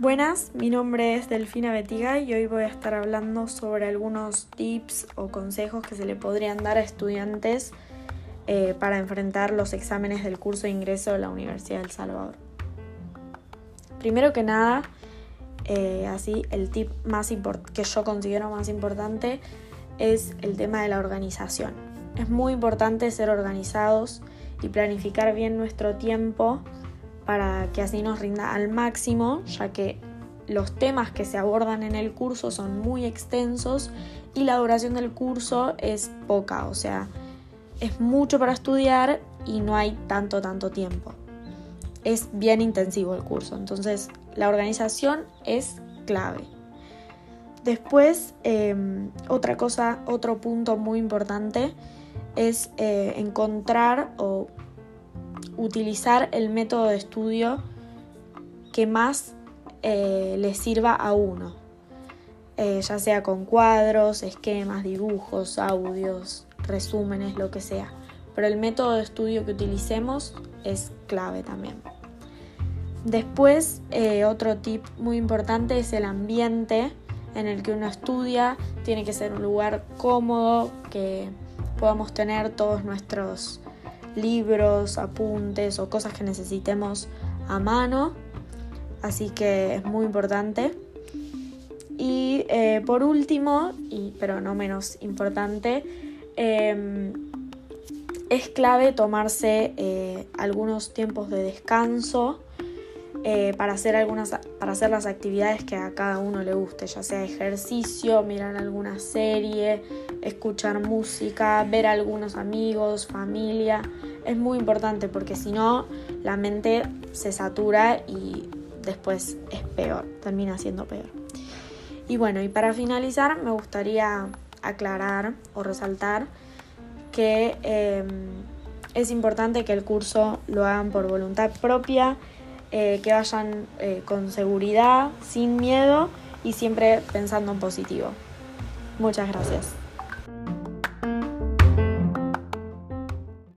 Buenas, mi nombre es Delfina Betiga y hoy voy a estar hablando sobre algunos tips o consejos que se le podrían dar a estudiantes eh, para enfrentar los exámenes del curso de ingreso de la Universidad del Salvador. Primero que nada, eh, así el tip más que yo considero más importante es el tema de la organización. Es muy importante ser organizados y planificar bien nuestro tiempo para que así nos rinda al máximo, ya que los temas que se abordan en el curso son muy extensos y la duración del curso es poca, o sea, es mucho para estudiar y no hay tanto, tanto tiempo. Es bien intensivo el curso, entonces la organización es clave. Después, em, otra cosa, otro punto muy importante es eh, encontrar o utilizar el método de estudio que más eh, le sirva a uno, eh, ya sea con cuadros, esquemas, dibujos, audios, resúmenes, lo que sea. Pero el método de estudio que utilicemos es clave también. Después, eh, otro tip muy importante es el ambiente en el que uno estudia. Tiene que ser un lugar cómodo, que podamos tener todos nuestros libros, apuntes o cosas que necesitemos a mano. Así que es muy importante. Y eh, por último, y, pero no menos importante, em, es clave tomarse eh, algunos tiempos de descanso eh, para, hacer algunas, para hacer las actividades que a cada uno le guste, ya sea ejercicio, mirar alguna serie, escuchar música, ver a algunos amigos, familia. Es muy importante porque si no, la mente se satura y después es peor, termina siendo peor. Y bueno, y para finalizar me gustaría aclarar o resaltar que em, es importante que el curso lo hagan por voluntad propia eh, que vayan eh, con seguridad, sin miedo y siempre pensando en positivo. Muchas gracias.